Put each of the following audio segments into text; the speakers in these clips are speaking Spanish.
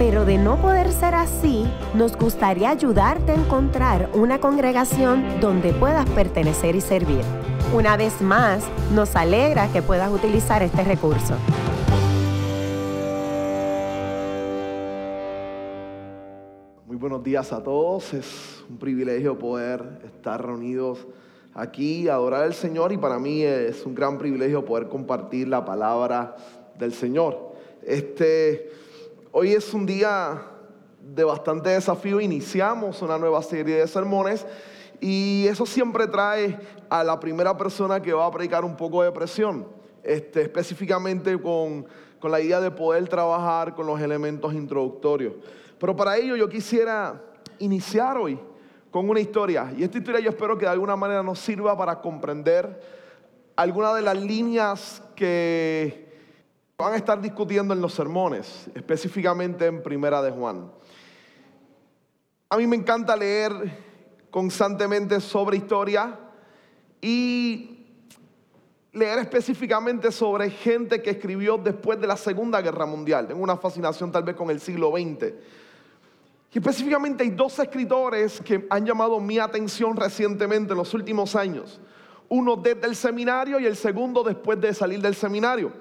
pero de no poder ser así, nos gustaría ayudarte a encontrar una congregación donde puedas pertenecer y servir. Una vez más, nos alegra que puedas utilizar este recurso. Muy buenos días a todos, es un privilegio poder estar reunidos aquí adorar al Señor y para mí es un gran privilegio poder compartir la palabra del Señor. Este, hoy es un día de bastante desafío, iniciamos una nueva serie de sermones y eso siempre trae a la primera persona que va a predicar un poco de presión, este, específicamente con, con la idea de poder trabajar con los elementos introductorios. Pero para ello yo quisiera iniciar hoy con una historia. Y esta historia yo espero que de alguna manera nos sirva para comprender algunas de las líneas que van a estar discutiendo en los sermones, específicamente en Primera de Juan. A mí me encanta leer constantemente sobre historia y leer específicamente sobre gente que escribió después de la Segunda Guerra Mundial. Tengo una fascinación tal vez con el siglo XX. Y específicamente hay dos escritores que han llamado mi atención recientemente en los últimos años. Uno desde el seminario y el segundo después de salir del seminario.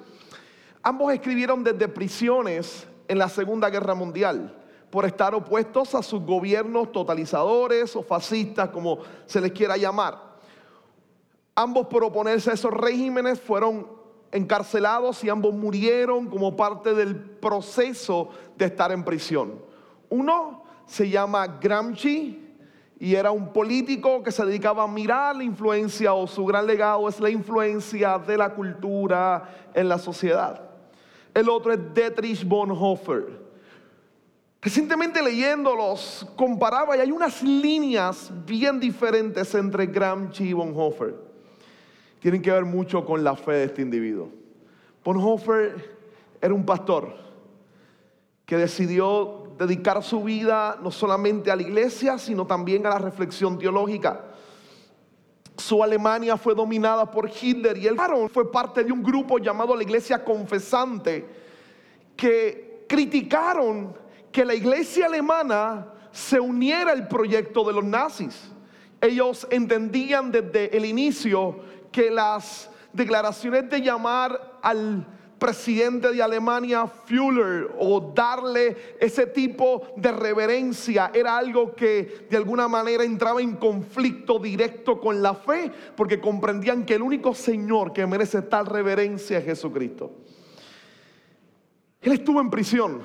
Ambos escribieron desde prisiones en la Segunda Guerra Mundial por estar opuestos a sus gobiernos totalizadores o fascistas, como se les quiera llamar. Ambos por oponerse a esos regímenes fueron encarcelados y ambos murieron como parte del proceso de estar en prisión. Uno se llama Gramsci y era un político que se dedicaba a mirar la influencia o su gran legado es la influencia de la cultura en la sociedad. El otro es Dietrich Bonhoeffer. Recientemente leyéndolos comparaba y hay unas líneas bien diferentes entre Gramsci y Bonhoeffer. Tienen que ver mucho con la fe de este individuo. Bonhoeffer era un pastor que decidió dedicar su vida no solamente a la iglesia, sino también a la reflexión teológica. Su Alemania fue dominada por Hitler y él fue parte de un grupo llamado la Iglesia Confesante que criticaron que la iglesia alemana se uniera al proyecto de los nazis. Ellos entendían desde el inicio que las declaraciones de llamar al presidente de Alemania, Führer, o darle ese tipo de reverencia, era algo que de alguna manera entraba en conflicto directo con la fe, porque comprendían que el único Señor que merece tal reverencia es Jesucristo. Él estuvo en prisión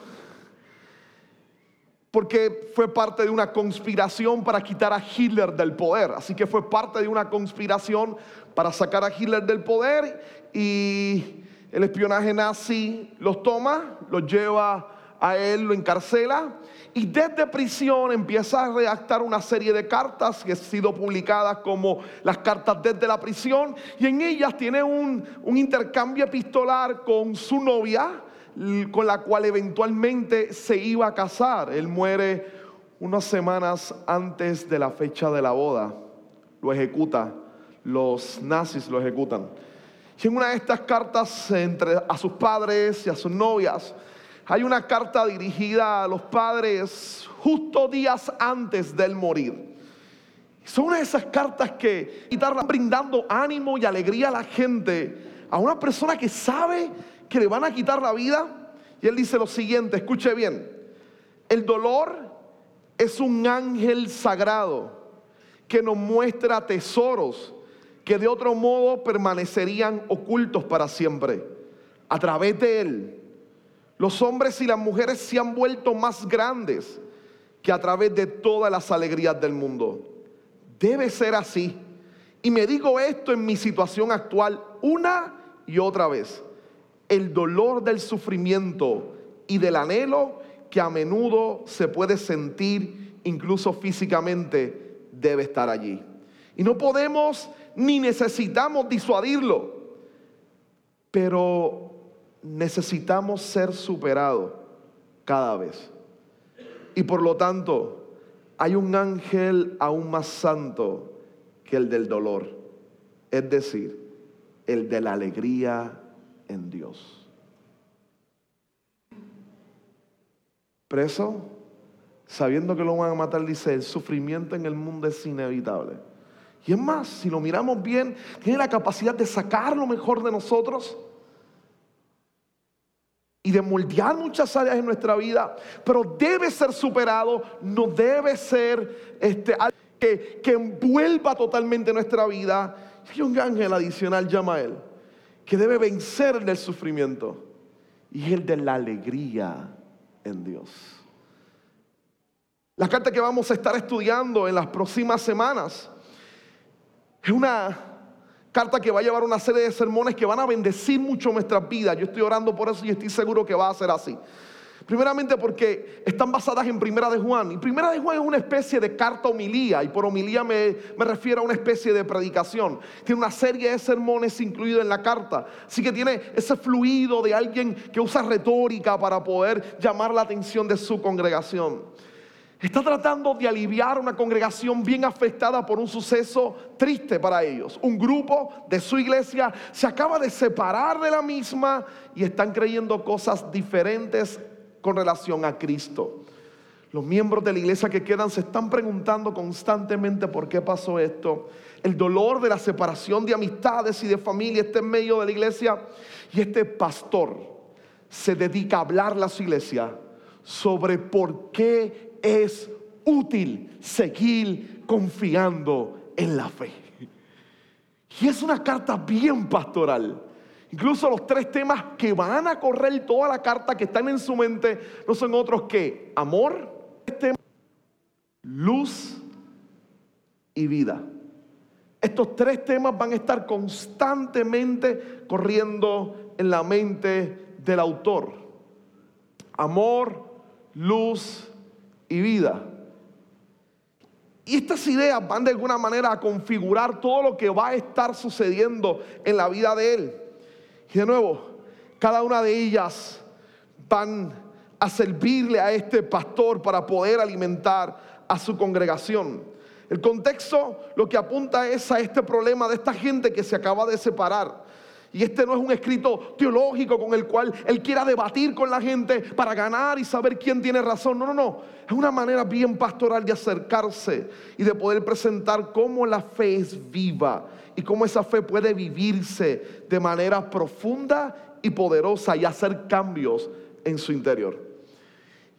porque fue parte de una conspiración para quitar a Hitler del poder. Así que fue parte de una conspiración para sacar a Hitler del poder y el espionaje nazi los toma, los lleva a él, lo encarcela y desde prisión empieza a redactar una serie de cartas que han sido publicadas como las cartas desde la prisión y en ellas tiene un, un intercambio epistolar con su novia, con la cual eventualmente se iba a casar. Él muere unas semanas antes de la fecha de la boda, lo ejecuta, los nazis lo ejecutan. En una de estas cartas entre a sus padres y a sus novias, hay una carta dirigida a los padres justo días antes del morir. Son una de esas cartas que están brindando ánimo y alegría a la gente, a una persona que sabe que le van a quitar la vida. Y él dice lo siguiente, escuche bien, el dolor es un ángel sagrado que nos muestra tesoros que de otro modo permanecerían ocultos para siempre. A través de él, los hombres y las mujeres se han vuelto más grandes que a través de todas las alegrías del mundo. Debe ser así. Y me digo esto en mi situación actual una y otra vez. El dolor del sufrimiento y del anhelo que a menudo se puede sentir incluso físicamente debe estar allí. Y no podemos ni necesitamos disuadirlo, pero necesitamos ser superados cada vez. Y por lo tanto, hay un ángel aún más santo que el del dolor, es decir, el de la alegría en Dios. Preso, sabiendo que lo van a matar, dice, el sufrimiento en el mundo es inevitable. Y es más, si lo miramos bien, tiene la capacidad de sacar lo mejor de nosotros y de moldear muchas áreas en nuestra vida, pero debe ser superado, no debe ser este, algo que, que envuelva totalmente nuestra vida. Hay un ángel adicional, llama a él, que debe vencer el del sufrimiento y el de la alegría en Dios. La carta que vamos a estar estudiando en las próximas semanas es una carta que va a llevar una serie de sermones que van a bendecir mucho nuestras vidas. Yo estoy orando por eso y estoy seguro que va a ser así. Primeramente porque están basadas en Primera de Juan. Y Primera de Juan es una especie de carta homilía. Y por homilía me, me, refiero a una especie de predicación. Tiene una serie de sermones incluidos en la carta. Así que tiene ese fluido de alguien que usa retórica para poder llamar la atención de su congregación. Está tratando de aliviar una congregación bien afectada por un suceso triste para ellos. Un grupo de su iglesia se acaba de separar de la misma y están creyendo cosas diferentes con relación a Cristo. Los miembros de la iglesia que quedan se están preguntando constantemente por qué pasó esto. El dolor de la separación de amistades y de familia está en medio de la iglesia y este pastor se dedica a hablarle a su iglesia sobre por qué es útil seguir confiando en la fe. Y es una carta bien pastoral. Incluso los tres temas que van a correr toda la carta que están en su mente no son otros que amor, luz y vida. Estos tres temas van a estar constantemente corriendo en la mente del autor. Amor, luz y vida. Y estas ideas van de alguna manera a configurar todo lo que va a estar sucediendo en la vida de él. Y de nuevo, cada una de ellas van a servirle a este pastor para poder alimentar a su congregación. El contexto lo que apunta es a este problema de esta gente que se acaba de separar. Y este no es un escrito teológico con el cual él quiera debatir con la gente para ganar y saber quién tiene razón. No, no, no. Es una manera bien pastoral de acercarse y de poder presentar cómo la fe es viva y cómo esa fe puede vivirse de manera profunda y poderosa y hacer cambios en su interior.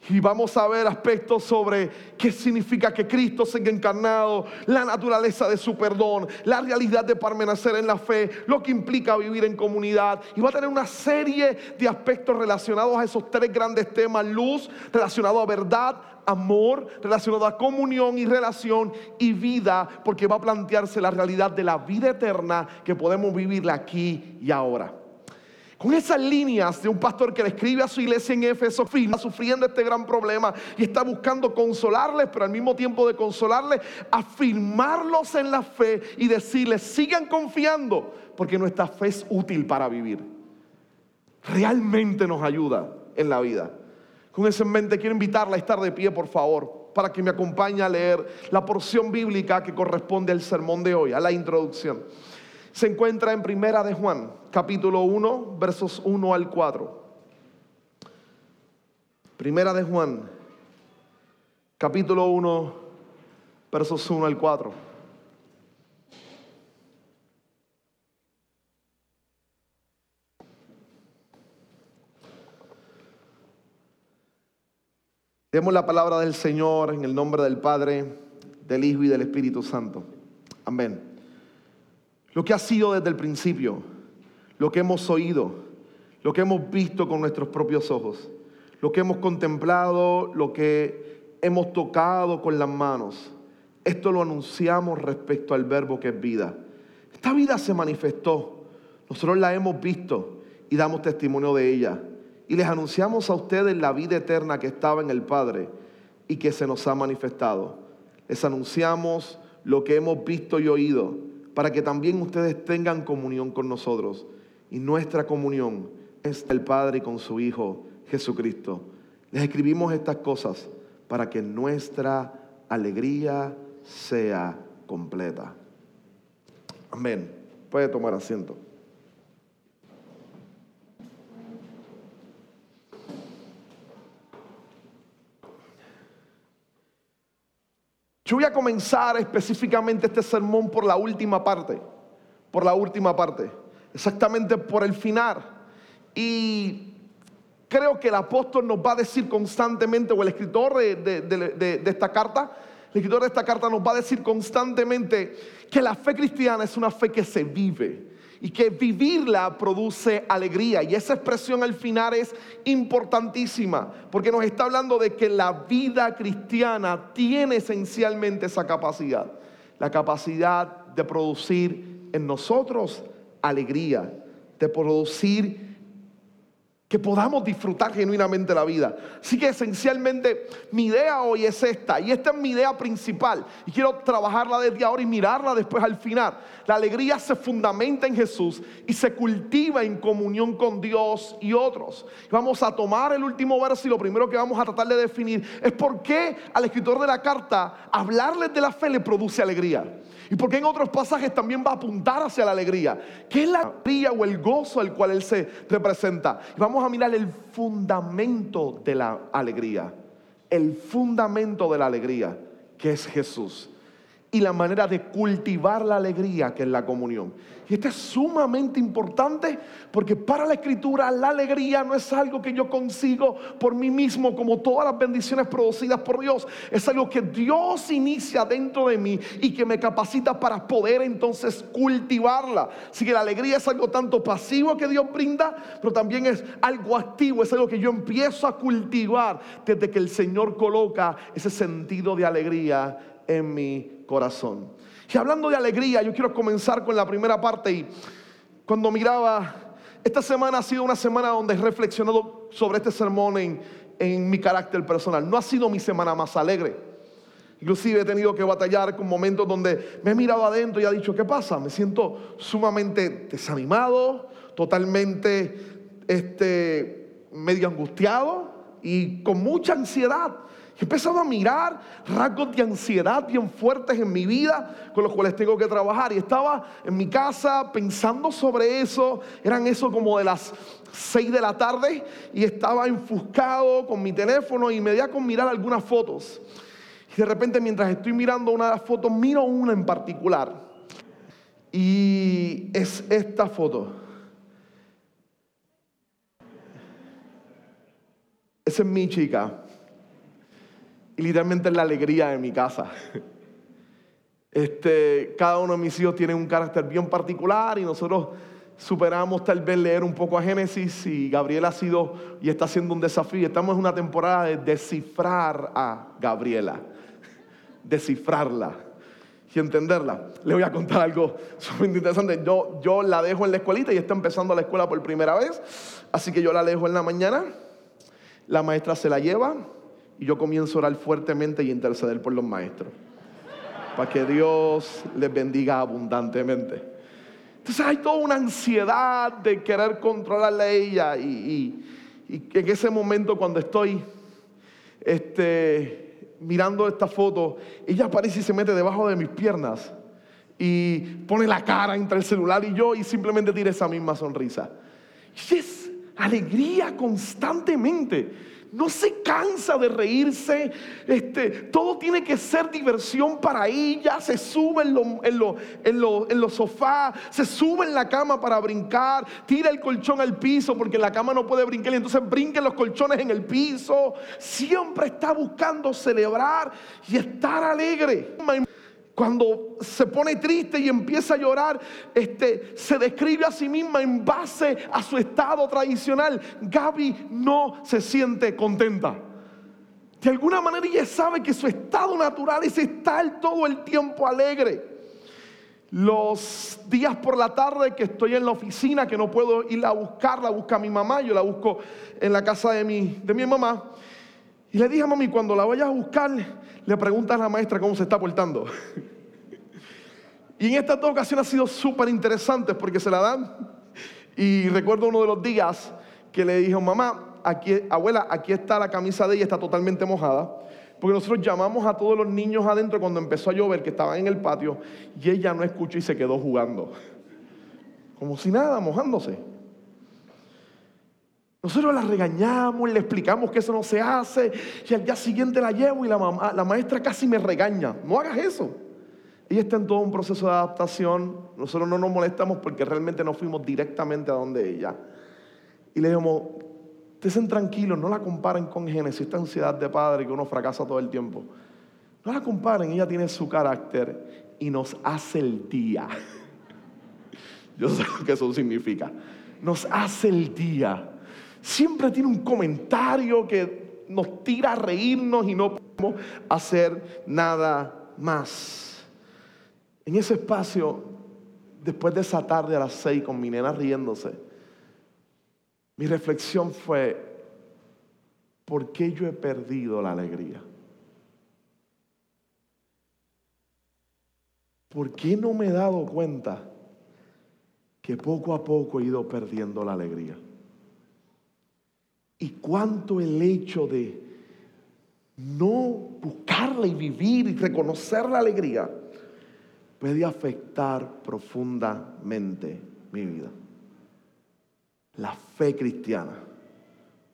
Y vamos a ver aspectos sobre qué significa que Cristo sea encarnado, la naturaleza de su perdón, la realidad de permanecer en la fe, lo que implica vivir en comunidad. Y va a tener una serie de aspectos relacionados a esos tres grandes temas. Luz, relacionado a verdad, amor, relacionado a comunión y relación y vida, porque va a plantearse la realidad de la vida eterna que podemos vivirla aquí y ahora. Con esas líneas de un pastor que le escribe a su iglesia en Éfeso, sufriendo este gran problema y está buscando consolarles, pero al mismo tiempo de consolarles, afirmarlos en la fe y decirles, sigan confiando, porque nuestra fe es útil para vivir. Realmente nos ayuda en la vida. Con eso en mente, quiero invitarla a estar de pie, por favor, para que me acompañe a leer la porción bíblica que corresponde al sermón de hoy, a la introducción se encuentra en Primera de Juan, capítulo 1, versos 1 al 4. Primera de Juan, capítulo 1, versos 1 al 4. Demos la palabra del Señor en el nombre del Padre, del Hijo y del Espíritu Santo. Amén lo que ha sido desde el principio, lo que hemos oído, lo que hemos visto con nuestros propios ojos, lo que hemos contemplado, lo que hemos tocado con las manos. Esto lo anunciamos respecto al verbo que es vida. Esta vida se manifestó, nosotros la hemos visto y damos testimonio de ella. Y les anunciamos a ustedes la vida eterna que estaba en el Padre y que se nos ha manifestado. Les anunciamos lo que hemos visto y oído, para que también ustedes tengan comunión con nosotros. Y nuestra comunión es el Padre con su Hijo Jesucristo. Les escribimos estas cosas para que nuestra alegría sea completa. Amén. Puede tomar asiento. Yo voy a comenzar específicamente este sermón por la última parte, por la última parte, exactamente por el final. Y creo que el apóstol nos va a decir constantemente, o el escritor de, esta carta, el escritor de esta carta nos va a decir constantemente que la fe cristiana es una fe que se vive y que vivirla produce alegría. Y esa expresión al final es importantísima, porque nos está hablando de que la vida cristiana tiene esencialmente esa capacidad, la capacidad de producir en nosotros alegría, de producir podamos disfrutar genuinamente la vida. Así que esencialmente mi idea hoy es esta, y esta es mi idea principal, y quiero trabajarla desde ahora y mirarla después al final. La alegría se fundamenta en Jesús y se cultiva en comunión con Dios y otros. Vamos a tomar el último verso y lo primero que vamos a tratar de definir es por qué al escritor de la carta hablarles de la fe le produce alegría. Y porque en otros pasajes también va a apuntar hacia la alegría. ¿Qué es la alegría o el gozo al cual Él se representa? Y vamos mirar el fundamento de la alegría. El fundamento de la alegría, que es Jesús y la manera de cultivar la alegría que es la comunión. Y esto es sumamente importante porque para la escritura la alegría no es algo que yo consigo por mí mismo como todas las bendiciones producidas por Dios. Es algo que Dios inicia dentro de mí y que me capacita para poder entonces cultivarla. Así que la alegría es algo tanto pasivo que Dios brinda, pero también es algo activo, es algo que yo empiezo a cultivar desde que el Señor coloca ese sentido de alegría en mi corazón. Y hablando de alegría, yo quiero comenzar con la primera parte y cuando miraba, esta semana ha sido una semana donde he reflexionado sobre este sermón en, en mi carácter personal. No ha sido mi semana más alegre. Inclusive he tenido que batallar con momentos donde me he mirado adentro y he dicho, ¿qué pasa? Me siento sumamente desanimado, totalmente este, medio angustiado y con mucha ansiedad. He empezado a mirar rasgos de ansiedad bien fuertes en mi vida con los cuales tengo que trabajar. Y estaba en mi casa pensando sobre eso. Eran eso como de las 6 de la tarde y estaba enfuscado con mi teléfono y me di a con mirar algunas fotos. Y de repente mientras estoy mirando una de las fotos, miro una en particular. Y es esta foto. Esa es mi chica. Y literalmente es la alegría de mi casa. Este, cada uno de mis hijos tiene un carácter bien particular y nosotros superamos tal vez leer un poco a Génesis y Gabriela ha sido y está haciendo un desafío. Estamos en una temporada de descifrar a Gabriela, descifrarla y entenderla. Le voy a contar algo súper interesante. Yo, yo la dejo en la escuelita y está empezando la escuela por primera vez, así que yo la dejo en la mañana. La maestra se la lleva, y yo comienzo a orar fuertemente y interceder por los maestros. Para que Dios les bendiga abundantemente. Entonces hay toda una ansiedad de querer controlarle a ella y, en ese momento cuando estoy este, mirando esta foto, ella aparece y se mete debajo de mis piernas y pone la cara entre el celular y yo y simplemente tira esa misma sonrisa. Y es alegría constantemente no se cansa de reírse, este, todo tiene que ser diversión para ella, se sube en, los sofás, se sube en la cama para brincar, tira el colchón al piso porque la cama no puede brincar y entonces brinquen los colchones en el piso, siempre está buscando celebrar y estar alegre cuando se pone triste y empieza a llorar, este, se describe a sí misma en base a su estado tradicional. Gaby no se siente contenta. De alguna manera ella sabe que su estado natural es estar todo el tiempo alegre. Los días por la tarde que estoy en la oficina, que no puedo ir a buscarla, busca a mi mamá, yo la busco en la casa de mi, de mi mamá. Y le dije a mami, cuando la vayas a buscar, le preguntas a la maestra cómo se está portando. Y en estas dos ocasiones ha sido súper interesante porque se la dan. Y recuerdo uno de los días que le dijo, mamá, aquí, abuela, aquí está la camisa de ella, está totalmente mojada. Porque nosotros llamamos a todos los niños adentro cuando empezó a llover, que estaban en el patio, y ella no escuchó y se quedó jugando. Como si nada, mojándose. Nosotros la regañamos, le explicamos que eso no se hace, y al día siguiente la llevo y la, mamá, la maestra casi me regaña. No hagas eso. Ella está en todo un proceso de adaptación. Nosotros no nos molestamos porque realmente no fuimos directamente a donde ella. Y le dijimos, estén tranquilos, no la comparen con Génesis, esta ansiedad de padre que uno fracasa todo el tiempo. No la comparen, ella tiene su carácter y nos hace el día. Yo sé lo que eso significa. Nos hace el día. Siempre tiene un comentario que nos tira a reírnos y no podemos hacer nada más. En ese espacio, después de esa tarde a las seis con mi nena riéndose, mi reflexión fue, ¿por qué yo he perdido la alegría? ¿Por qué no me he dado cuenta que poco a poco he ido perdiendo la alegría? Y cuánto el hecho de no buscarla y vivir y reconocer la alegría puede afectar profundamente mi vida. La fe cristiana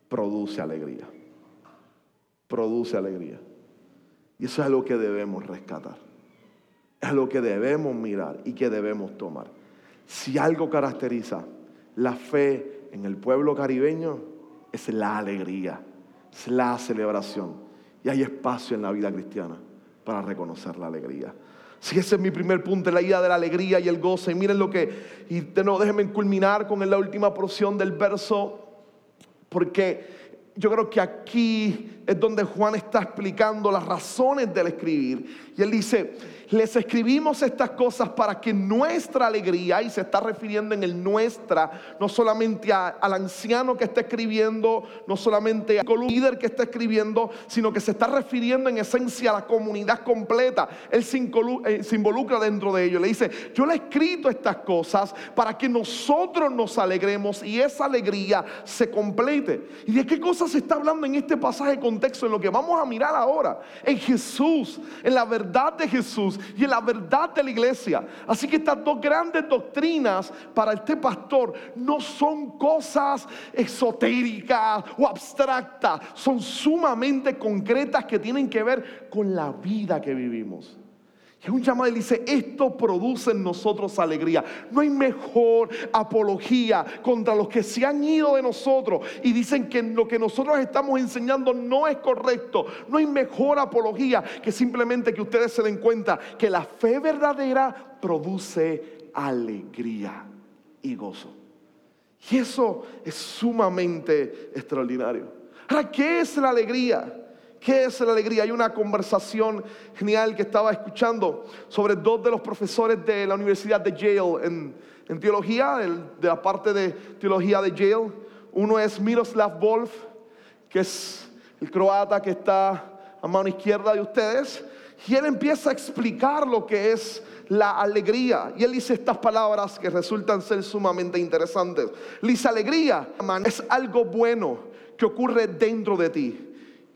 produce alegría. Produce alegría. Y eso es algo que debemos rescatar. Es algo que debemos mirar y que debemos tomar. Si algo caracteriza la fe en el pueblo caribeño, es la alegría, es la celebración. Y hay espacio en la vida cristiana para reconocer la alegría. Si ese es mi primer punto, la idea de la alegría y el goce. Y miren lo que, y no, déjenme culminar con la última porción del verso, porque yo creo que aquí es donde Juan está explicando las razones del escribir. Y él dice, les escribimos estas cosas para que nuestra alegría, y se está refiriendo en el nuestra, no solamente al anciano que está escribiendo, no solamente al líder que está escribiendo, sino que se está refiriendo en esencia a la comunidad completa. Él se, eh, se involucra dentro de ello. Le dice, yo le he escrito estas cosas para que nosotros nos alegremos y esa alegría se complete. ¿Y de qué cosas se está hablando en este pasaje de contexto? En lo que vamos a mirar ahora. En Jesús, en la verdad de Jesús y en la verdad de la iglesia. Así que estas dos grandes doctrinas para este pastor no son cosas esotéricas o abstractas, son sumamente concretas que tienen que ver con la vida que vivimos. Y un llamado y dice, esto produce en nosotros alegría. No hay mejor apología contra los que se han ido de nosotros y dicen que lo que nosotros estamos enseñando no es correcto. No hay mejor apología que simplemente que ustedes se den cuenta que la fe verdadera produce alegría y gozo. Y eso es sumamente extraordinario. Ahora, ¿qué es la alegría? ¿Qué es la alegría? Hay una conversación genial que estaba escuchando sobre dos de los profesores de la Universidad de Yale en, teología, de la parte de teología de Yale. Uno es Miroslav Wolf, que es el croata que está a mano izquierda de ustedes. Y él empieza a explicar lo que es la alegría. Y él dice estas palabras que resultan ser sumamente interesantes. Dice, alegría es algo bueno que ocurre dentro de ti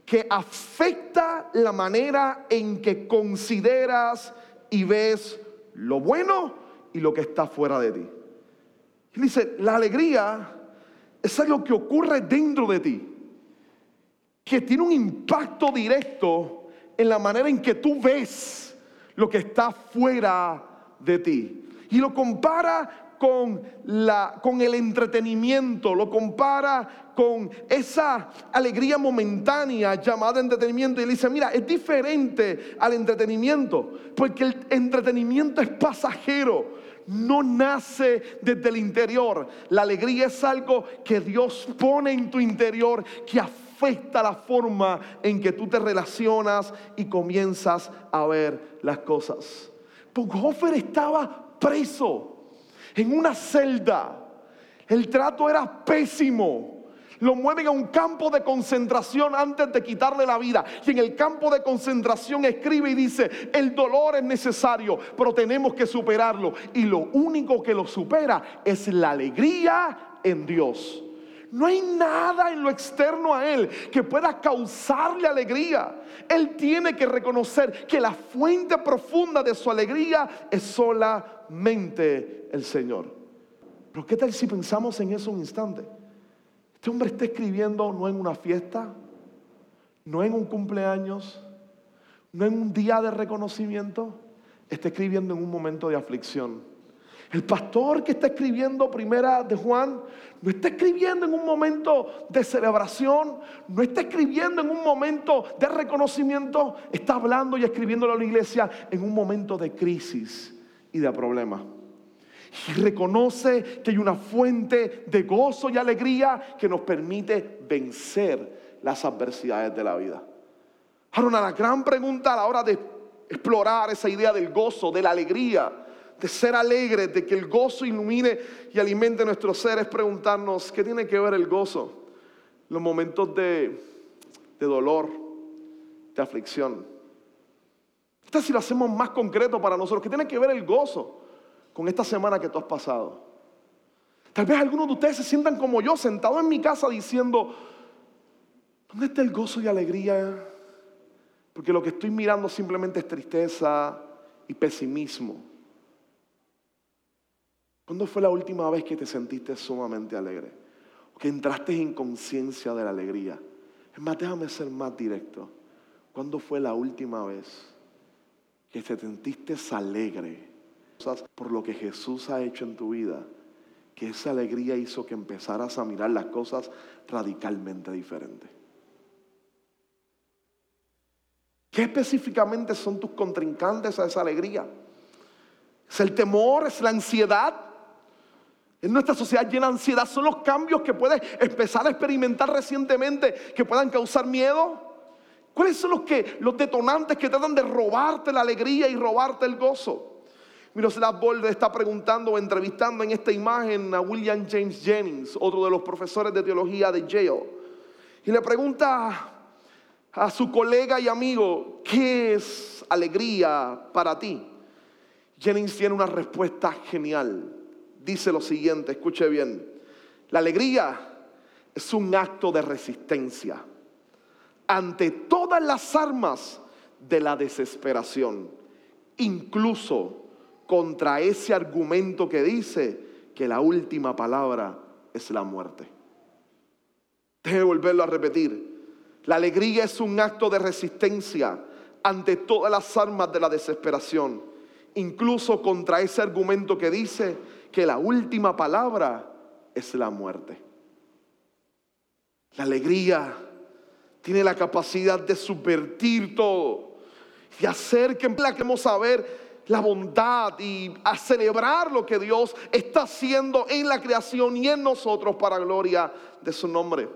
que afecta la manera en que consideras y ves lo bueno y lo que está fuera de ti. Dice, la alegría es algo que ocurre dentro de ti, que tiene un impacto directo en la manera en que tú ves lo que está fuera de ti. Y lo compara con, la, con el entretenimiento, lo compara con esa alegría momentánea llamada entretenimiento y le dice, mira, es diferente al entretenimiento, porque el entretenimiento es pasajero, no nace desde el interior. La alegría es algo que Dios pone en tu interior que afecta la forma en que tú te relacionas y comienzas a ver las cosas. Hofer estaba preso en una celda. El trato era pésimo. Lo mueven a un campo de concentración antes de quitarle la vida. Y en el campo de concentración escribe y dice, el dolor es necesario, pero tenemos que superarlo. Y lo único que lo supera es la alegría en Dios. No hay nada en lo externo a Él que pueda causarle alegría. Él tiene que reconocer que la fuente profunda de su alegría es el Señor. Pero ¿qué tal si pensamos en eso un instante? Este hombre está escribiendo no en una fiesta, no en un cumpleaños, no en un día de reconocimiento, está escribiendo en un momento de aflicción. El pastor que está escribiendo primera de Juan no está escribiendo en un momento de celebración, no está escribiendo en un momento de reconocimiento, está hablando y escribiendo a la iglesia en un momento de crisis y de problema y reconoce que hay una fuente de gozo y alegría que nos permite vencer las adversidades de la vida. Ahora, la gran pregunta a la hora de explorar esa idea del gozo, de la alegría, de ser alegres, de que el gozo ilumine y alimente nuestro ser, es preguntarnos, ¿qué tiene que ver el gozo? Los momentos de, de dolor, de aflicción. Si lo hacemos más concreto para nosotros, ¿qué tiene que ver el gozo? con esta semana que tú has pasado. Tal vez algunos de ustedes se sientan como yo, sentado en mi casa diciendo, ¿dónde está el gozo y alegría? Porque lo que estoy mirando simplemente es tristeza y pesimismo. ¿Cuándo fue la última vez que te sentiste sumamente alegre? Que entraste en conciencia de la alegría. Es más, déjame ser más directo. ¿Cuándo fue la última vez que te sentiste alegre? por lo que Jesús ha hecho en tu vida, que esa alegría hizo que empezaras a mirar las cosas radicalmente diferentes. ¿Qué específicamente son tus contrincantes a esa alegría? ¿Es el temor? ¿Es la ansiedad? En nuestra sociedad llena de ansiedad son los cambios que puedes empezar a experimentar recientemente que puedan causar miedo. ¿Cuáles son los, que, los detonantes que tratan de robarte la alegría y robarte el gozo? Miroslav Bolde está preguntando o entrevistando en esta imagen a William James Jennings, otro de los profesores de teología de Yale. Y le pregunta a su colega y amigo, ¿qué es alegría para ti? Jennings tiene una respuesta genial. Dice lo siguiente, escuche bien. La alegría es un acto de resistencia ante todas las armas de la desesperación, incluso contra ese argumento que dice que la última palabra es la muerte. Deje volverlo a repetir. La alegría es un acto de resistencia ante todas las armas de la desesperación, incluso contra ese argumento que dice que la última palabra es la muerte. La alegría tiene la capacidad de subvertir todo y hacer que la queremos saber la bondad y a celebrar lo que Dios está haciendo en la creación y en nosotros para gloria de su nombre.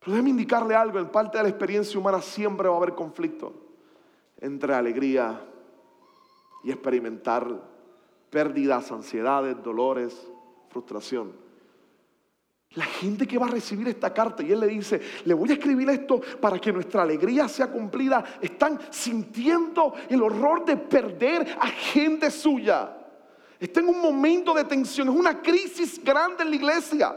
Pero déjeme indicarle algo, en parte de la experiencia humana siempre va a haber conflicto entre alegría y experimentar pérdidas, ansiedades, dolores, frustración la gente que va a recibir esta carta y él le dice, le voy a escribir esto para que nuestra alegría sea cumplida, están sintiendo el horror de perder a gente suya. Está en un momento de tensión, es una crisis grande en la iglesia.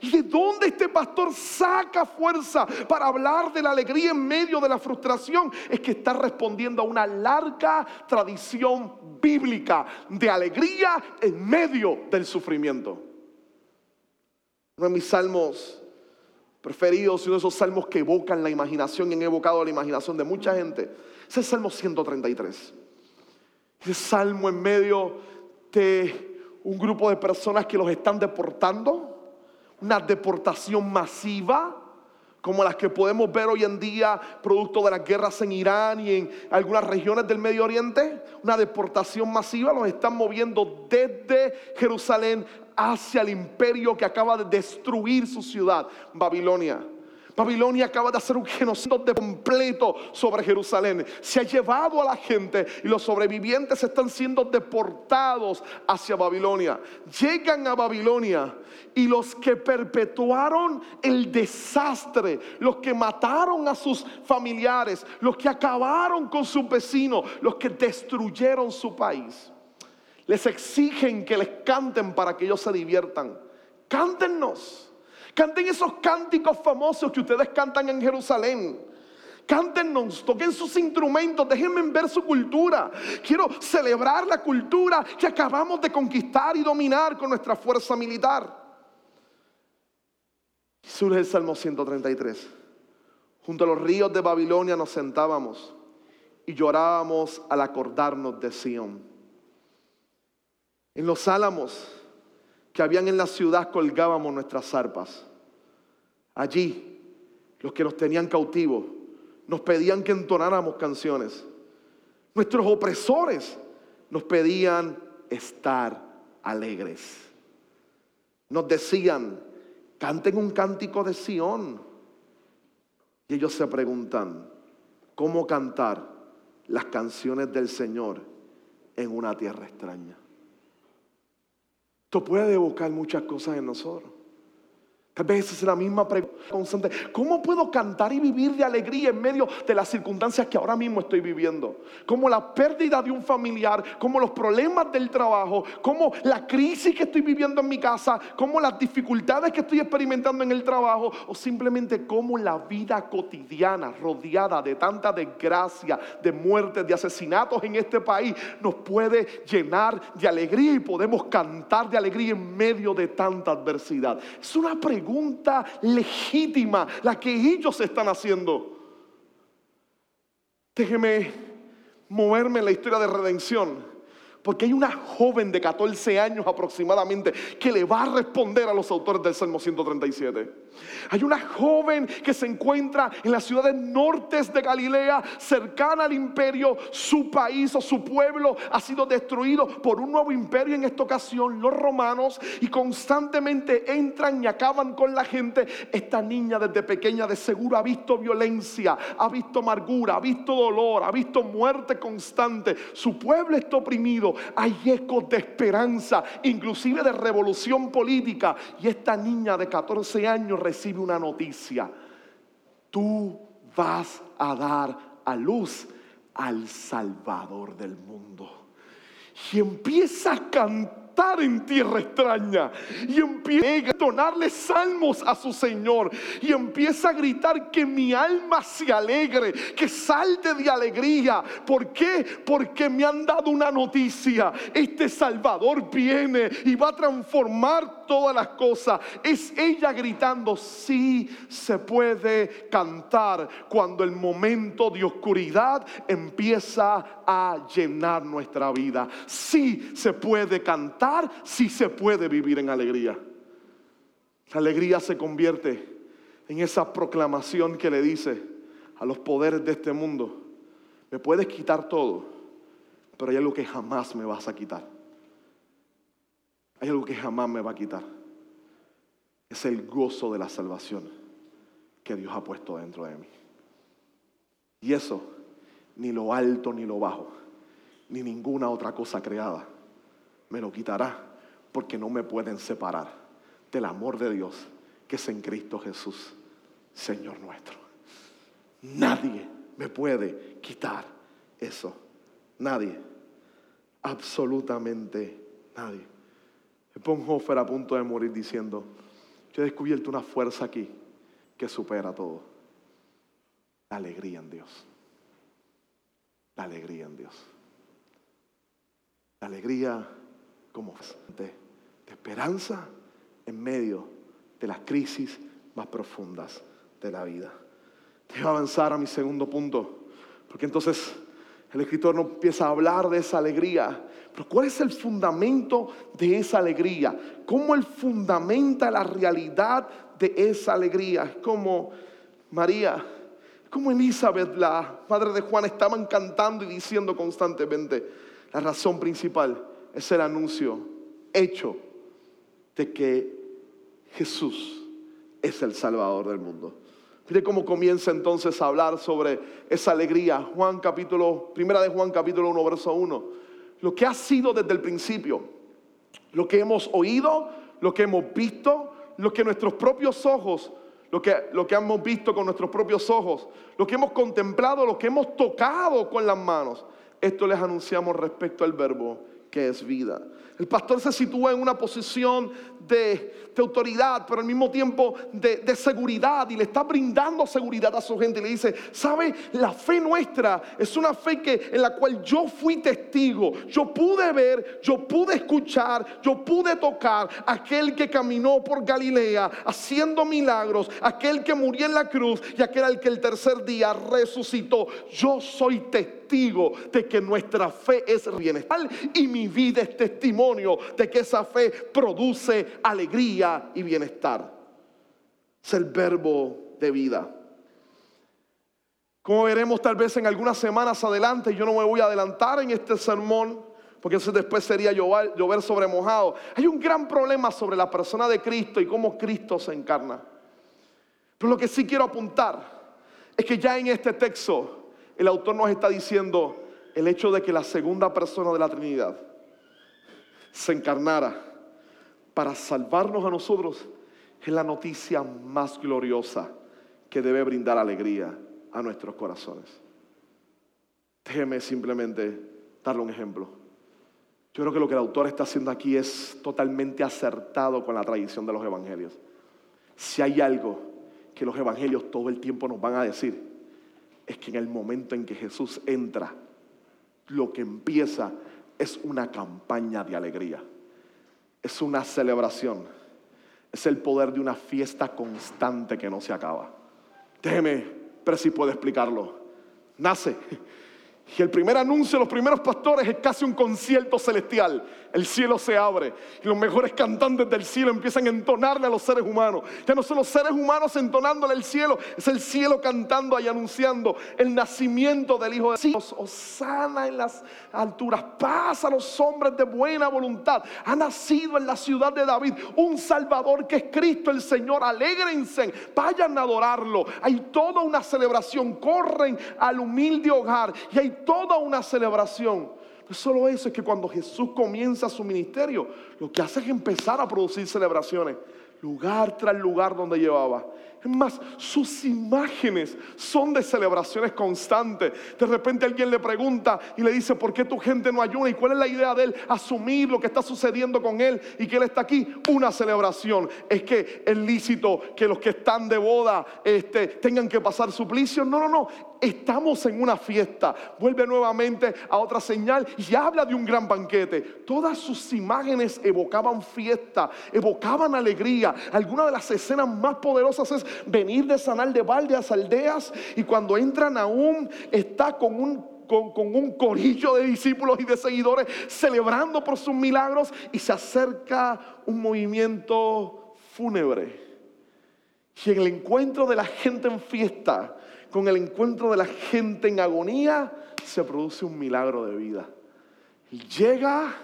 ¿Y de dónde este pastor saca fuerza para hablar de la alegría en medio de la frustración? Es que está respondiendo a una larga tradición bíblica de alegría en medio del sufrimiento. Uno de mis salmos preferidos y uno de esos salmos que evocan la imaginación y han evocado la imaginación de mucha gente es el Salmo 133. Ese salmo en medio de un grupo de personas que los están deportando, una deportación masiva como las que podemos ver hoy en día, producto de las guerras en Irán y en algunas regiones del Medio Oriente, una deportación masiva, los están moviendo desde Jerusalén hacia el imperio que acaba de destruir su ciudad, Babilonia. Babilonia acaba de hacer un genocidio de completo sobre Jerusalén. Se ha llevado a la gente y los sobrevivientes están siendo deportados hacia Babilonia. Llegan a Babilonia y los que perpetuaron el desastre, los que mataron a sus familiares, los que acabaron con sus vecinos, los que destruyeron su país, les exigen que les canten para que ellos se diviertan. Cántenos. Canten esos cánticos famosos que ustedes cantan en Jerusalén. Cántenos, toquen sus instrumentos, déjenme ver su cultura. Quiero celebrar la cultura que acabamos de conquistar y dominar con nuestra fuerza militar. Surge el Salmo 133. Junto a los ríos de Babilonia nos sentábamos y llorábamos al acordarnos de Sión. En los álamos que habían en la ciudad colgábamos nuestras zarpas. Allí, los que nos tenían cautivos nos pedían que entonáramos canciones. Nuestros opresores nos pedían estar alegres. Nos decían, canten un cántico de Sión. Y ellos se preguntan, ¿cómo cantar las canciones del Señor en una tierra extraña? Esto puede evocar muchas cosas en nosotros. Tal vez es la misma pregunta constante. ¿Cómo puedo cantar y vivir de alegría en medio de las circunstancias que ahora mismo estoy viviendo? Como la pérdida de un familiar, como los problemas del trabajo, como la crisis que estoy viviendo en mi casa, como las dificultades que estoy experimentando en el trabajo, o simplemente como la vida cotidiana rodeada de tanta desgracia, de muertes, de asesinatos en este país, nos puede llenar de alegría y podemos cantar de alegría en medio de tanta adversidad. Es una pregunta pregunta legítima la que ellos están haciendo. Déjeme moverme en la historia de redención. Porque hay una joven de 14 años aproximadamente que le va a responder a los autores del Salmo 137. Hay una joven que se encuentra en las ciudades nortes de Galilea, cercana al imperio. Su país o su pueblo ha sido destruido por un nuevo imperio, en esta ocasión los romanos, y constantemente entran y acaban con la gente. Esta niña desde pequeña de seguro ha visto violencia, ha visto amargura, ha visto dolor, ha visto muerte constante. Su pueblo está oprimido hay ecos de esperanza, inclusive de revolución política. Y esta niña de 14 años recibe una noticia. Tú vas a dar a luz al Salvador del mundo. Y empieza a cantar en tierra extraña y empieza a donarle salmos a su Señor y empieza a gritar que mi alma se alegre, que salte de alegría. ¿Por qué? Porque me han dado una noticia. Este Salvador viene y va a transformar todas las cosas. Es ella gritando, sí se puede cantar cuando el momento de oscuridad empieza a llenar nuestra vida. Sí se puede cantar si se puede vivir en alegría. La alegría se convierte en esa proclamación que le dice a los poderes de este mundo, me puedes quitar todo, pero hay algo que jamás me vas a quitar. Hay algo que jamás me va a quitar. Es el gozo de la salvación que Dios ha puesto dentro de mí. Y eso, ni lo alto ni lo bajo, ni ninguna otra cosa creada me lo quitará, porque no me pueden separar del amor de Dios que es en Cristo Jesús, Señor nuestro. Nadie me puede quitar eso. Nadie. Absolutamente nadie. Bonhoeffer a punto de morir diciendo, yo he descubierto una fuerza aquí que supera todo. La alegría en Dios. La alegría en Dios. La alegría como de, de esperanza en medio de las crisis más profundas de la vida. Quiero avanzar a mi segundo punto, porque entonces el escritor no empieza a hablar de esa alegría. Pero ¿cuál es el fundamento de esa alegría? ¿Cómo él fundamenta la realidad de esa alegría? Es como María, como Elizabeth, la madre de Juan, estaban cantando y diciendo constantemente la razón principal es el anuncio hecho de que Jesús es el Salvador del mundo. Mire cómo comienza entonces a hablar sobre esa alegría. Juan capítulo, primera de Juan capítulo 1, verso 1. Lo que ha sido desde el principio, lo que hemos oído, lo que hemos visto, lo que nuestros propios ojos, lo que, lo que hemos visto con nuestros propios ojos, lo que hemos contemplado, lo que hemos tocado con las manos. Esto les anunciamos respecto al verbo que es vida. El pastor se sitúa en una posición de, autoridad, pero al mismo tiempo de, seguridad y le está brindando seguridad a su gente. Y le dice, ¿sabe? La fe nuestra es una fe que, en la cual yo fui testigo. Yo pude ver, yo pude escuchar, yo pude tocar aquel que caminó por Galilea haciendo milagros, aquel que murió en la cruz y aquel al que el tercer día resucitó. Yo soy testigo de que nuestra fe es bienestar y mi vida es testimonio de que esa fe produce alegría y bienestar. Es el verbo de vida. Como veremos tal vez en algunas semanas adelante, yo no me voy a adelantar en este sermón, porque eso después sería llover, llover sobre mojado. Hay un gran problema sobre la persona de Cristo y cómo Cristo se encarna. Pero lo que sí quiero apuntar es que ya en este texto el autor nos está diciendo el hecho de que la segunda persona de la Trinidad se encarnara para salvarnos a nosotros es la noticia más gloriosa que debe brindar alegría a nuestros corazones. Déjeme simplemente darle un ejemplo. Yo creo que lo que el autor está haciendo aquí es totalmente acertado con la tradición de los evangelios. Si hay algo que los evangelios todo el tiempo nos van a decir, es que en el momento en que Jesús entra, lo que empieza es una campaña de alegría es una celebración. Es el poder de una fiesta constante que no se acaba. Déjeme pero si puedo explicarlo. Nace y el primer anuncio de los primeros pastores es casi un concierto celestial. El cielo se abre y los mejores cantantes del cielo empiezan a entonarle a los seres humanos. Ya no son los seres humanos entonándole al cielo, es el cielo cantando y anunciando el nacimiento del Hijo de Dios. Osana en las alturas, paz a los hombres de buena voluntad. Ha nacido en la ciudad de David un Salvador que es Cristo el Señor. Alégrense, vayan a adorarlo. Hay toda una celebración. Corren al humilde hogar y hay toda una celebración. No solo eso, es que cuando Jesús comienza su ministerio, lo que hace es empezar a producir celebraciones, lugar tras lugar donde llevaba. Es más, sus imágenes son de celebraciones constantes. De repente alguien le pregunta y le dice, ¿por qué tu gente no ayuna? ¿Y cuál es la idea de él? Asumir lo que está sucediendo con él y que él está aquí. Una celebración. Es que es lícito que los que están de boda este, tengan que pasar suplicio. No, no, no. Estamos en una fiesta. Vuelve nuevamente a otra señal y habla de un gran banquete. Todas sus imágenes evocaban fiesta, evocaban alegría. Alguna de las escenas más poderosas es venir de sanar de baldeas aldeas y cuando entran aún está con un con, un corillo de discípulos y de seguidores celebrando por sus milagros y se acerca un movimiento fúnebre. Y en el encuentro de la gente en fiesta, con el encuentro de la gente en agonía, se produce un milagro de vida. Llega,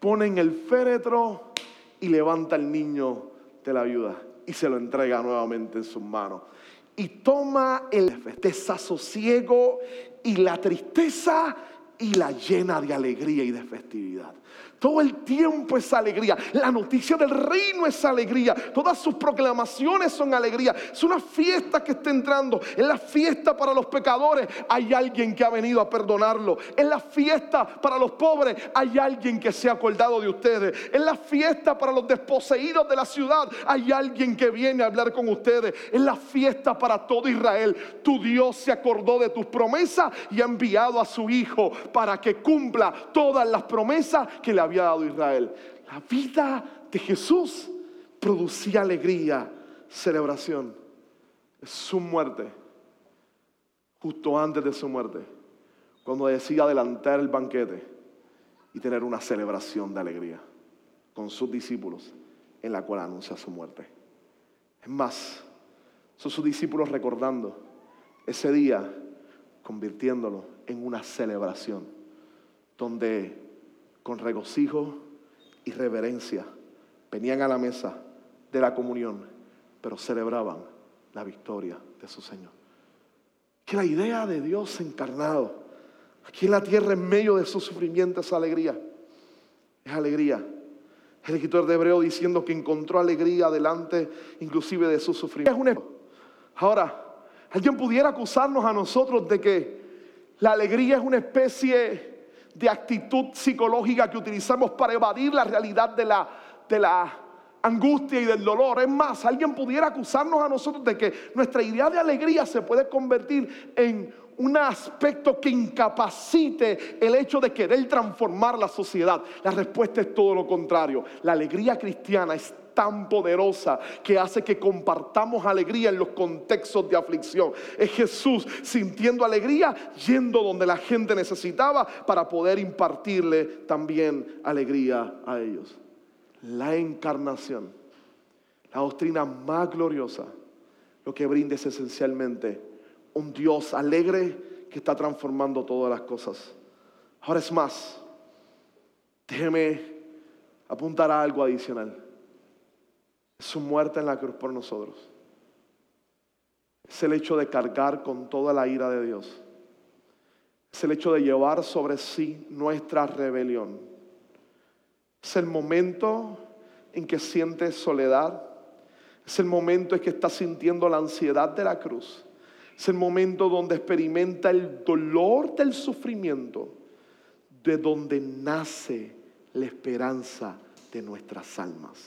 pone en el féretro y levanta al niño de la viuda y se lo entrega nuevamente en sus manos. Y toma el desasosiego y la tristeza y la llena de alegría y de festividad. Todo el tiempo es alegría. La noticia del reino es alegría. Todas sus proclamaciones son alegría. Es una fiesta que está entrando. En la fiesta para los pecadores hay alguien que ha venido a perdonarlo. En la fiesta para los pobres hay alguien que se ha acordado de ustedes. En la fiesta para los desposeídos de la ciudad hay alguien que viene a hablar con ustedes. En la fiesta para todo Israel, tu Dios se acordó de tus promesas y ha enviado a su Hijo para que cumpla todas las promesas que le había dado Israel. La vida de Jesús producía alegría, celebración. Su muerte, justo antes de su muerte, cuando decía adelantar el banquete y tener una celebración de alegría con sus discípulos en la cual anuncia su muerte. Es más, son sus discípulos recordando ese día, convirtiéndolo en una celebración, donde con regocijo y reverencia venían a la mesa de la comunión, pero celebraban la victoria de su Señor. Que la idea de Dios encarnado, aquí en la tierra, en medio de su sufrimiento, es alegría. Es alegría. El escritor de Hebreo diciendo que encontró alegría delante inclusive de su sufrimiento. Ahora, alguien pudiera acusarnos a nosotros de que la alegría es una especie de actitud psicológica que utilizamos para evadir la realidad de la, de la angustia y del dolor. Es más, alguien pudiera acusarnos a nosotros de que nuestra idea de alegría se puede convertir en un aspecto que incapacite el hecho de querer transformar la sociedad. La respuesta es todo lo contrario. La alegría cristiana es tan poderosa que hace que compartamos alegría en los contextos de aflicción. Es Jesús sintiendo alegría, yendo donde la gente necesitaba para poder impartirle también alegría a ellos la encarnación, la doctrina más gloriosa, lo que brinda es esencialmente un Dios alegre que está transformando todas las cosas. Ahora es más, déjeme apuntar a algo adicional. Su muerte en la cruz por nosotros. Es el hecho de cargar con toda la ira de Dios. Es el hecho de llevar sobre sí nuestra rebelión es el momento en que sientes soledad. Es el momento en que estás sintiendo la ansiedad de la cruz. Es el momento donde experimenta el dolor del sufrimiento, de donde nace la esperanza de nuestras almas.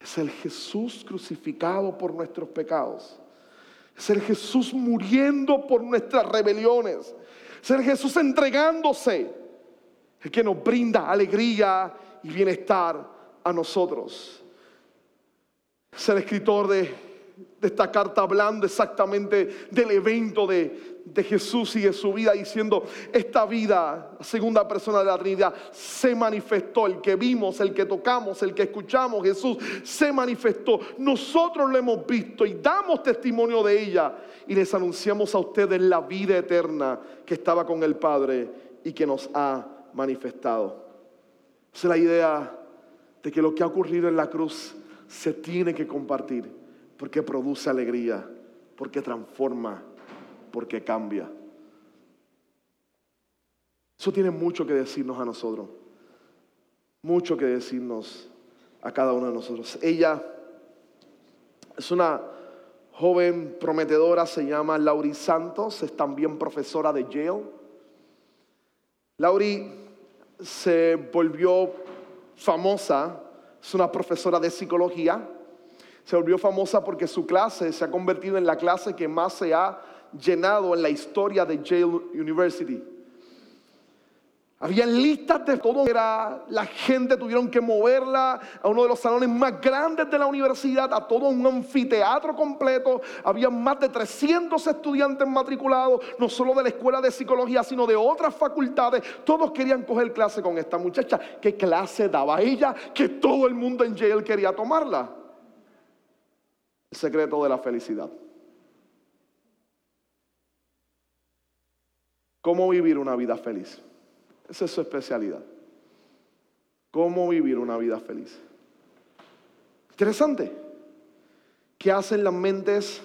Es el Jesús crucificado por nuestros pecados. Es el Jesús muriendo por nuestras rebeliones. Es el Jesús entregándose el que nos brinda alegría y bienestar a nosotros. Es el escritor de, esta carta hablando exactamente del evento de, de Jesús y de su vida, diciendo, esta vida, segunda persona de la Trinidad, se manifestó, el que vimos, el que tocamos, el que escuchamos, Jesús se manifestó. Nosotros lo hemos visto y damos testimonio de ella y les anunciamos a ustedes la vida eterna que estaba con el Padre y que nos ha manifestado. es la idea de que lo que ha ocurrido en la cruz se tiene que compartir porque produce alegría, porque transforma, porque cambia. Eso tiene mucho que decirnos a nosotros, mucho que decirnos a cada uno de nosotros. Ella es una joven prometedora, se llama Lauri Santos, es también profesora de Yale. Lauri se volvió famosa, es una profesora de psicología, se volvió famosa porque su clase se ha convertido en la clase que más se ha llenado en la historia de Yale University. Habían listas de todo, era, la gente tuvieron que moverla a uno de los salones más grandes de la universidad, a todo un anfiteatro completo. Había más de 300 estudiantes matriculados, no solo de la escuela de psicología, sino de otras facultades. Todos querían coger clase con esta muchacha. ¿Qué clase daba ella? Que todo el mundo en Yale quería tomarla. Secreto de la felicidad. ¿Cómo vivir una vida feliz? Esa es su especialidad. ¿Cómo vivir una vida feliz? Interesante. ¿Qué hacen las mentes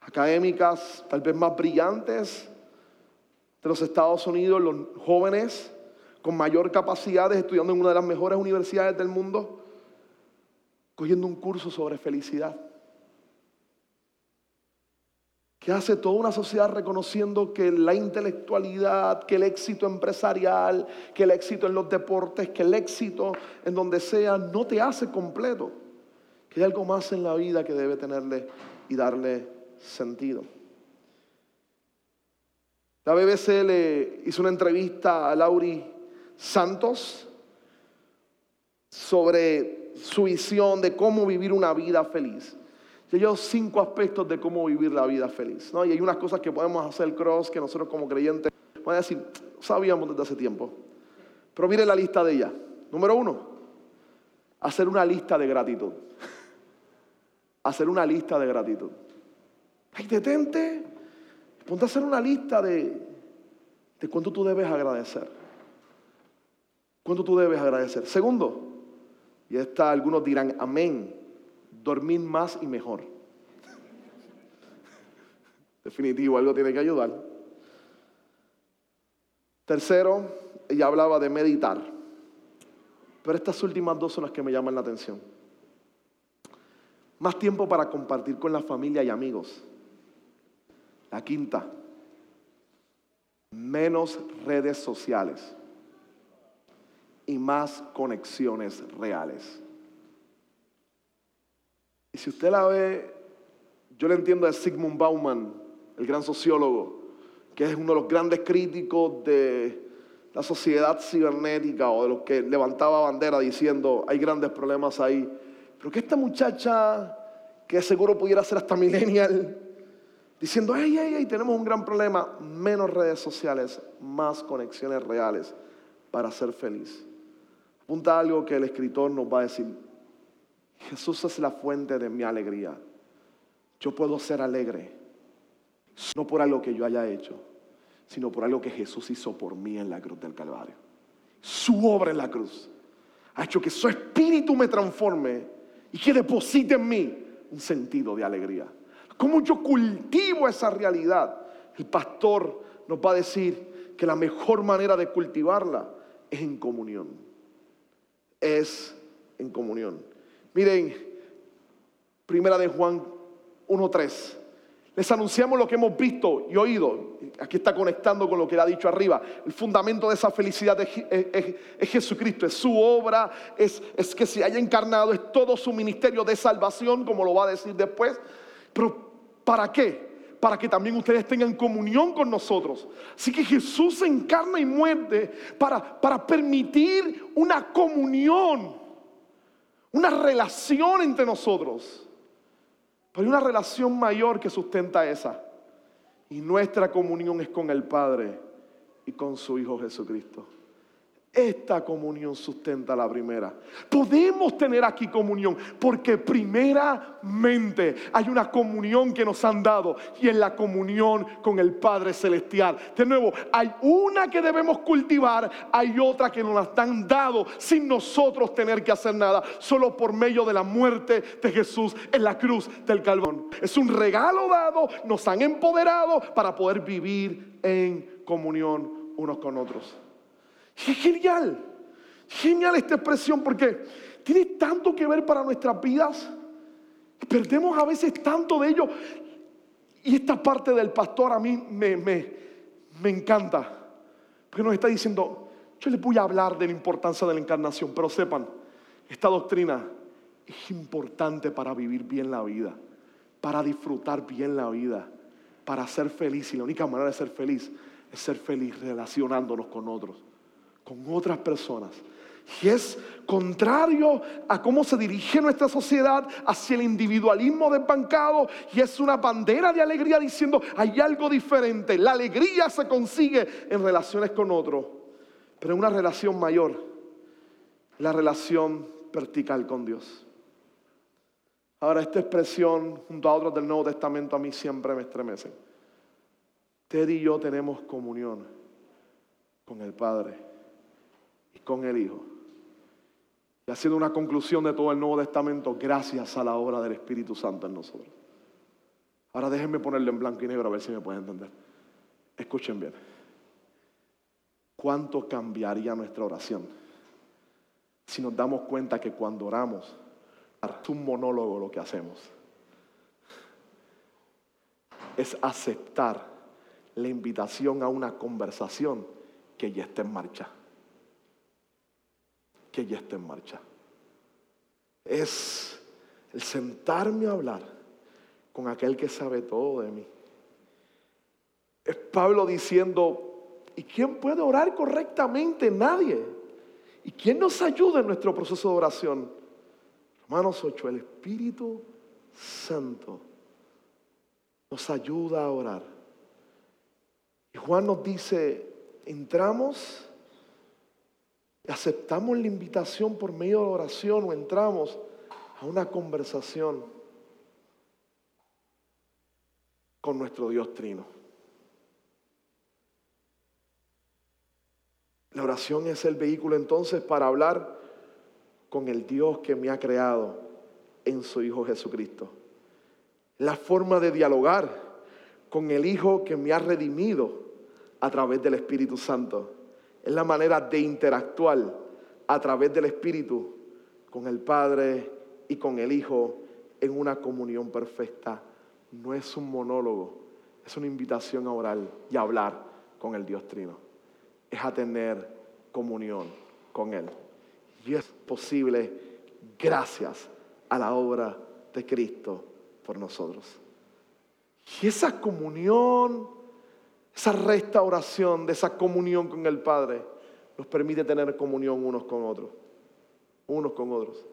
académicas, tal vez más brillantes de los Estados Unidos, los jóvenes con mayor capacidad, estudiando en una de las mejores universidades del mundo, cogiendo un curso sobre felicidad? que hace toda una sociedad reconociendo que la intelectualidad, que el éxito empresarial, que el éxito en los deportes, que el éxito en donde sea, no te hace completo. Que hay algo más en la vida que debe tenerle y darle sentido. La BBC le hizo una entrevista a Lauri Santos sobre su visión de cómo vivir una vida feliz. Y hay cinco aspectos de cómo vivir la vida feliz. ¿no? Y hay unas cosas que podemos hacer cross que nosotros como creyentes podemos decir, sabíamos desde hace tiempo. Pero mire la lista de ella. Número uno, hacer una lista de gratitud. hacer una lista de gratitud. Ay, detente, ponte a hacer una lista de, de cuánto tú debes agradecer. Cuánto tú debes agradecer. Segundo, y esta algunos dirán amén dormir más y mejor. Definitivo, algo tiene que ayudar. Tercero, ella hablaba de meditar. Pero estas últimas dos son las que me llaman la atención. Más tiempo para compartir con la familia y amigos. La quinta, menos redes sociales y más conexiones reales. Y si usted la ve, yo le entiendo a Sigmund Bauman, el gran sociólogo, que es uno de los grandes críticos de la sociedad cibernética o de los que levantaba bandera diciendo hay grandes problemas ahí. Pero que esta muchacha, que seguro pudiera ser hasta millennial, diciendo, hey, hey, hey, tenemos un gran problema, menos redes sociales, más conexiones reales para ser feliz. Apunta algo que el escritor nos va a decir. Jesús es la fuente de mi alegría. Yo puedo ser alegre, no por algo que yo haya hecho, sino por algo que Jesús hizo por mí en la cruz del Calvario. Su obra en la cruz ha hecho que su espíritu me transforme y que deposite en mí un sentido de alegría. ¿Cómo yo cultivo esa realidad? El pastor nos va a decir que la mejor manera de cultivarla es en comunión es en comunión. Miren, primera de Juan 1.3. Les anunciamos lo que hemos visto y oído. Aquí está conectando con lo que ha dicho arriba. El fundamento de esa felicidad es, Jesucristo, es su obra, es, es, que se haya encarnado, es todo su ministerio de salvación, como lo va a decir después. Pero ¿para qué? Para que también ustedes tengan comunión con nosotros. Así que Jesús se encarna y muerde para, para permitir una comunión, una relación entre nosotros. Pero hay una relación mayor que sustenta esa. Y nuestra comunión es con el Padre y con su Hijo Jesucristo. Esta comunión sustenta la primera. Podemos tener aquí comunión porque primeramente hay una comunión que nos han dado y es la comunión con el Padre Celestial. De nuevo, hay una que debemos cultivar, hay otra que nos la han dado sin nosotros tener que hacer nada, solo por medio de la muerte de Jesús en la cruz del Calvón. Es un regalo dado, nos han empoderado para poder vivir en comunión unos con otros. Es genial, genial esta expresión porque tiene tanto que ver para nuestras vidas. Perdemos a veces tanto de ello. Y esta parte del pastor a mí me, me, me encanta. Porque nos está diciendo, yo les voy a hablar de la importancia de la encarnación, pero sepan, esta doctrina es importante para vivir bien la vida, para disfrutar bien la vida, para ser feliz. Y la única manera de ser feliz es ser feliz relacionándonos con otros con otras personas. Y es contrario a cómo se dirige nuestra sociedad hacia el individualismo desbancado. Y es una bandera de alegría diciendo, hay algo diferente. La alegría se consigue en relaciones con otros. Pero en una relación mayor, la relación vertical con Dios. Ahora, esta expresión junto a otros del Nuevo Testamento a mí siempre me estremece. Usted y yo tenemos comunión con el Padre con el Hijo. Y ha sido una conclusión de todo el Nuevo Testamento gracias a la obra del Espíritu Santo en nosotros. Ahora déjenme ponerlo en blanco y negro a ver si me pueden entender. Escuchen bien. ¿Cuánto cambiaría nuestra oración si nos damos cuenta que cuando oramos es un monólogo lo que hacemos? Es aceptar la invitación a una conversación que ya está en marcha que ya está en marcha. Es el sentarme a hablar con aquel que sabe todo de mí. Es Pablo diciendo, ¿y quién puede orar correctamente? Nadie. ¿Y quién nos ayuda en nuestro proceso de oración? Romanos 8, el Espíritu Santo nos ayuda a orar. Y Juan nos dice, entramos aceptamos la invitación por medio de oración o entramos a una conversación con nuestro Dios Trino. La oración es el vehículo entonces para hablar con el Dios que me ha creado en su Hijo Jesucristo. La forma de dialogar con el Hijo que me ha redimido a través del Espíritu Santo. Es la manera de interactuar a través del Espíritu con el Padre y con el Hijo en una comunión perfecta. No es un monólogo, es una invitación a orar y a hablar con el Dios Trino. Es a tener comunión con Él. Y es posible gracias a la obra de Cristo por nosotros. Y esa comunión, esa restauración de esa comunión con el Padre, nos permite tener comunión unos con otros. Unos con otros.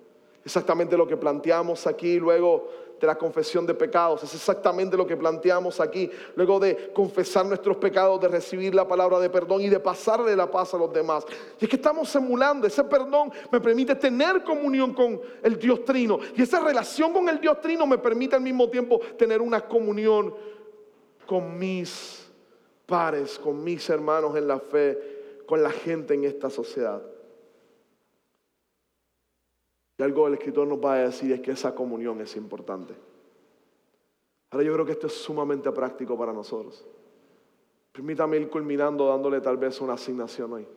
Exactamente lo que planteamos aquí luego de la confesión de pecados. Es exactamente lo que planteamos aquí. Luego de confesar nuestros pecados, de recibir la palabra de perdón y de pasarle la paz a los demás. Y es que estamos emulando. Ese perdón me permite tener comunión con el Dios Trino. Y esa relación con el Dios Trino me permite al mismo tiempo tener una comunión con mis pares, con mis hermanos en la fe, con la gente en esta sociedad. Y algo el escritor nos va a decir es que esa comunión es importante. Ahora yo creo que esto es sumamente práctico para nosotros. Permítame ir culminando dándole tal vez una asignación hoy.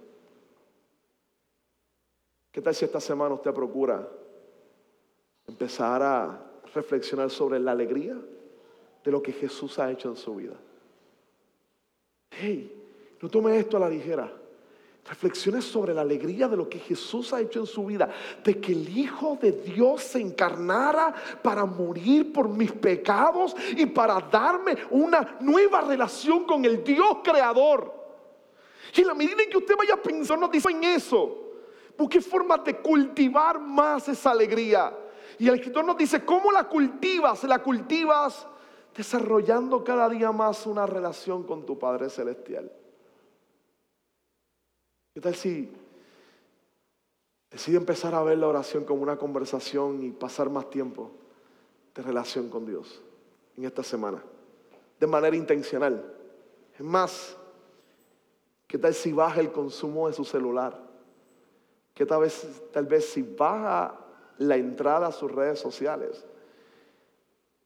¿Qué tal si esta semana usted procura empezar a reflexionar sobre la alegría de lo que Jesús ha hecho en su vida? Hey, no tome esto a la ligera. Reflexiones sobre la alegría de lo que Jesús ha hecho en su vida, de que el Hijo de Dios se encarnara para morir por mis pecados y para darme una nueva relación con el Dios creador. Y en la medida en que usted vaya pensando en eso, busque formas de cultivar más esa alegría. Y el escritor nos dice, ¿cómo la cultivas? La cultivas desarrollando cada día más una relación con tu Padre Celestial. ¿Qué tal si decide empezar a ver la oración como una conversación y pasar más tiempo de relación con Dios en esta semana? De manera intencional. Es más, ¿qué tal si baja el consumo de su celular? ¿Qué tal vez, tal vez si baja la entrada a sus redes sociales?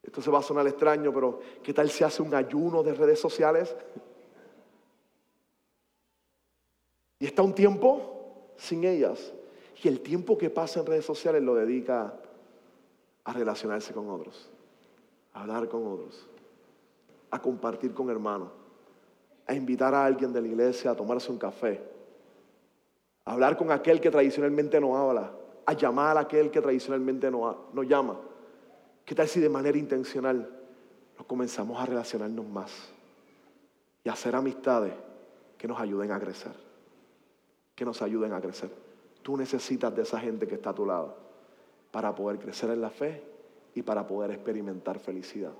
Esto se va a sonar extraño, pero ¿qué tal si hace un ayuno de redes sociales? Y está un tiempo sin ellas. Y el tiempo que pasa en redes sociales lo dedica a relacionarse con otros, a hablar con otros, a compartir con hermanos, a invitar a alguien de la iglesia a tomarse un café, a hablar con aquel que tradicionalmente no habla, a llamar a aquel que tradicionalmente no, no llama. ¿Qué tal si de manera intencional nos comenzamos a relacionarnos más y a hacer amistades que nos ayuden a crecer? que nos ayuden a crecer. Tú necesitas de esa gente que está a tu lado para poder crecer en la fe y para poder experimentar felicidad.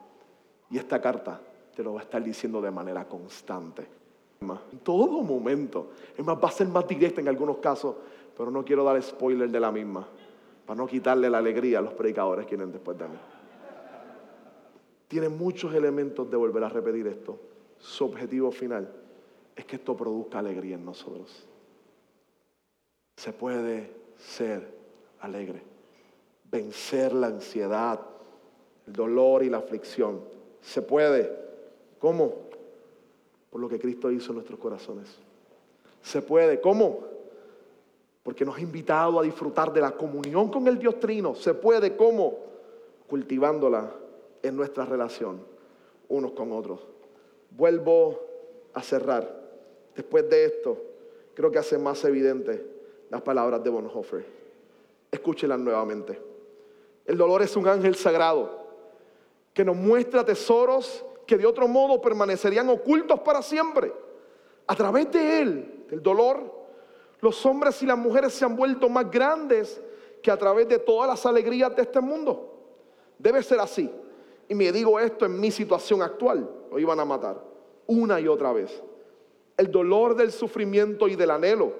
Y esta carta te lo va a estar diciendo de manera constante. En todo momento. Es más, va a ser más directa en algunos casos, pero no quiero dar spoiler de la misma, para no quitarle la alegría a los predicadores que vienen después de mí. Tiene muchos elementos de volver a repetir esto. Su objetivo final es que esto produzca alegría en nosotros se puede ser alegre, vencer la ansiedad, el dolor y la aflicción. Se puede. ¿Cómo? Por lo que Cristo hizo en nuestros corazones. Se puede. ¿Cómo? Porque nos ha invitado a disfrutar de la comunión con el Dios Trino. Se puede. ¿Cómo? Cultivándola en nuestra relación unos con otros. Vuelvo a cerrar. Después de esto, creo que hace más evidente las palabras de Bonhoeffer. Escúchelas nuevamente. El dolor es un ángel sagrado que nos muestra tesoros que de otro modo permanecerían ocultos para siempre. A través de él, del dolor, los hombres y las mujeres se han vuelto más grandes que a través de todas las alegrías de este mundo. Debe ser así. Y me digo esto en mi situación actual. Lo iban a matar una y otra vez. El dolor del sufrimiento y del anhelo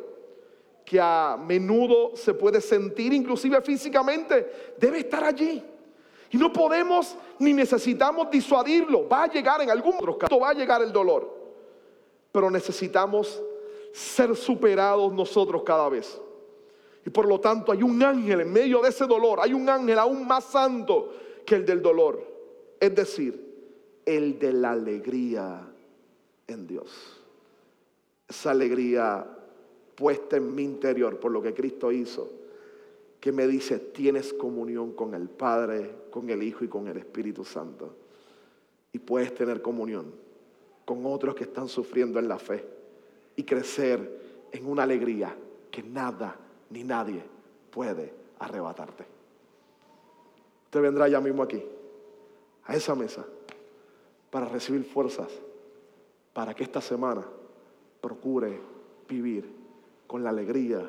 que a menudo se puede sentir inclusive físicamente, debe estar allí. Y no podemos ni necesitamos disuadirlo. Va a llegar en algún momento, va a llegar el dolor. Pero necesitamos ser superados nosotros cada vez. Y por lo tanto hay un ángel en medio de ese dolor, hay un ángel aún más santo que el del dolor. Es decir, el de la alegría en Dios. Esa alegría puesta en mi interior por lo que Cristo hizo, que me dice, tienes comunión con el Padre, con el Hijo y con el Espíritu Santo. Y puedes tener comunión con otros que están sufriendo en la fe y crecer en una alegría que nada ni nadie puede arrebatarte. Usted vendrá ya mismo aquí, a esa mesa, para recibir fuerzas, para que esta semana procure vivir con la alegría,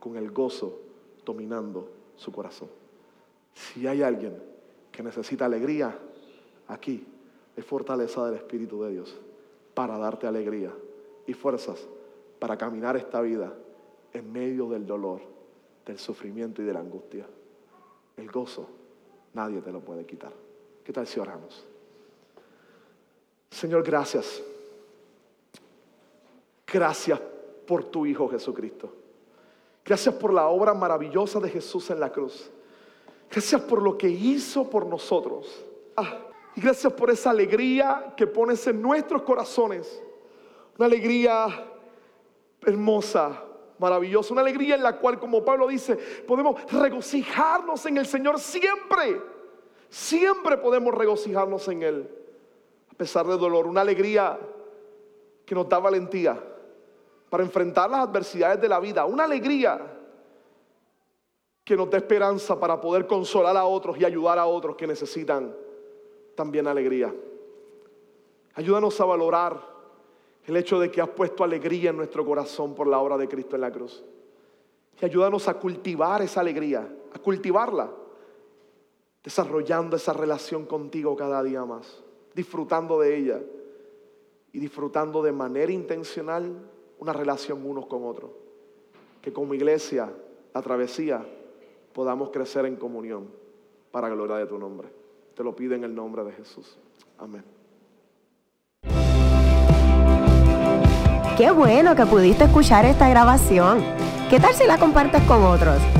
con el gozo dominando su corazón. Si hay alguien que necesita alegría, aquí es fortaleza del Espíritu de Dios para darte alegría y fuerzas para caminar esta vida en medio del dolor, del sufrimiento y de la angustia. El gozo nadie te lo puede quitar. ¿Qué tal si oramos? Señor, gracias. Gracias por tu Hijo Jesucristo. Gracias por la obra maravillosa de Jesús en la cruz. Gracias por lo que hizo por nosotros. Ah, y gracias por esa alegría que pones en nuestros corazones. Una alegría hermosa, maravillosa. Una alegría en la cual, como Pablo dice, podemos regocijarnos en el Señor siempre. Siempre podemos regocijarnos en Él. A pesar del dolor. Una alegría que nos da valentía para enfrentar las adversidades de la vida. Una alegría que nos da esperanza para poder consolar a otros y ayudar a otros que necesitan también alegría. Ayúdanos a valorar el hecho de que has puesto alegría en nuestro corazón por la obra de Cristo en la cruz. Y ayúdanos a cultivar esa alegría, a cultivarla, desarrollando esa relación contigo cada día más, disfrutando de ella y disfrutando de manera intencional una relación unos con otros. Que como iglesia, la travesía, podamos crecer en comunión para gloria de tu nombre. Te lo pido en el nombre de Jesús. Amén. Qué bueno que pudiste escuchar esta grabación. ¿Qué tal si la compartes con otros?